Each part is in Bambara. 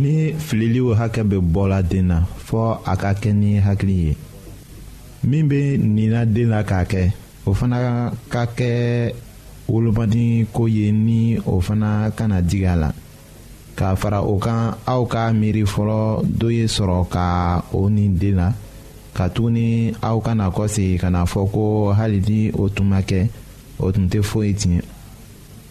ni fililiw hakɛ bɛ bɔla den na fɔɔ a ka kɛ ni hakili ye min bɛ nina den na k'a kɛ o fana ka kɛ wolomadi ko ye ni o fana kana digi a la k'a fara o kan aw ka miiri fɔlɔ dɔ ye sɔrɔ ka o ni den na katuguni aw kana kɔsegin ka na fɔ ko hali ni o tun ma kɛ o tun tɛ foyi tiɲɛ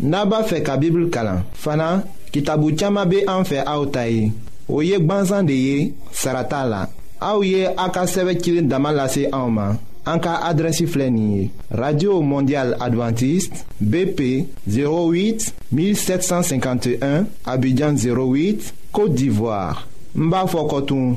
n'a b'a fɛ ka bibulu kalan fana kitabu caman bɛ an fɛ aw ta ye o ye gbansan de ye sara t'a la aw ye a ka sɛbɛn cilen dama lase anw ma an ka adrɛsi filɛ nin ye radio mondial adventiste bp 08 1751 abidjan 08 côte d'ivoire n b'a fɔ kɔtun.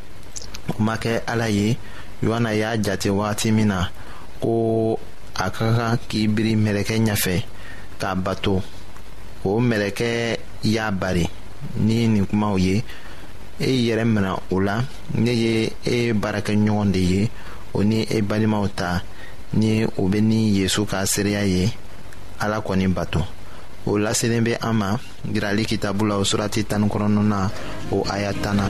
o ma kɛ ala ye yohana y'a jate wagati min na ko a ka kan k'i biri mɛlɛkɛ ɲɛfɛ k'a bato o mɛlɛkɛ y'a bari ni nin kumaw ye e yɛrɛ mina o la ne ye e baarakɛɲɔgɔn de ye o ni e balimaw ta ni o bɛ ni yesu ka seereya ye ala kɔni bato o laselen bɛ an ma jirali kitabu la o surati tan ni kɔnɔntɔnnan o aya tan na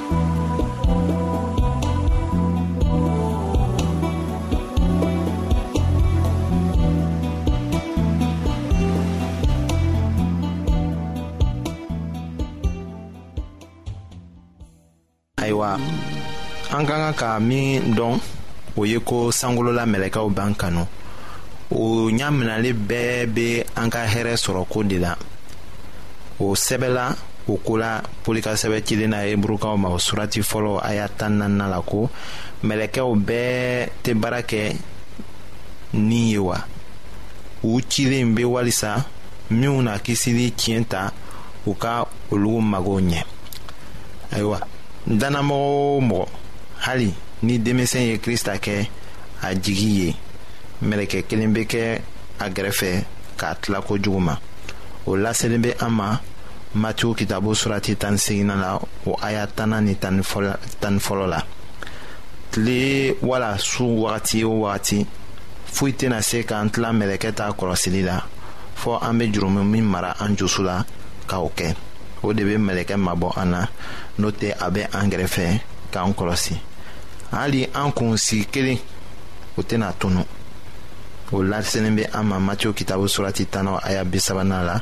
ayiwa an ka kan ka min dɔn o ye ko sankolola mɛlɛkɛw b'an kanu o ɲaminali bɛɛ bɛ an ka hɛrɛ sɔrɔ ko de la o sɛbɛla o ko la pɔli ka sɛbɛ cilen na heburukaw ma o surati fɔlɔ a y'a tan naaninan la ko mɛlɛkɛw bɛɛ tɛ baara kɛ ni ye wa u cilen bɛ walisa minnu na kisili tiɲɛ ta u ka olu mago ɲɛ ayiwa dannamɔgɔ o mɔgɔ hali ni denmisɛn ye krista kɛ a jigi ye mɛlɛkɛ kelen bɛ kɛ a gɛrɛfɛ k'a tila kojugu ma o laselen bɛ an ma matiw kitabu surati tan seginna la o aya tanna ni tan ni fɔlɔ la tile wala su wagati o wagati foyi tɛna se k'an tila mɛlɛkɛ ta kɔlɔsili la fɔɔ an be jurumu min mara an jusu la k'o kɛ o de be mɛlɛkɛ mabɔ an na n'o tɛ a be an gɛrɛfɛ k'an kɔlɔsi hali an kun sigi kelen o tɛna tunu o larisenin be an ma matiw kitabu surati tanɔ aya bisabanan la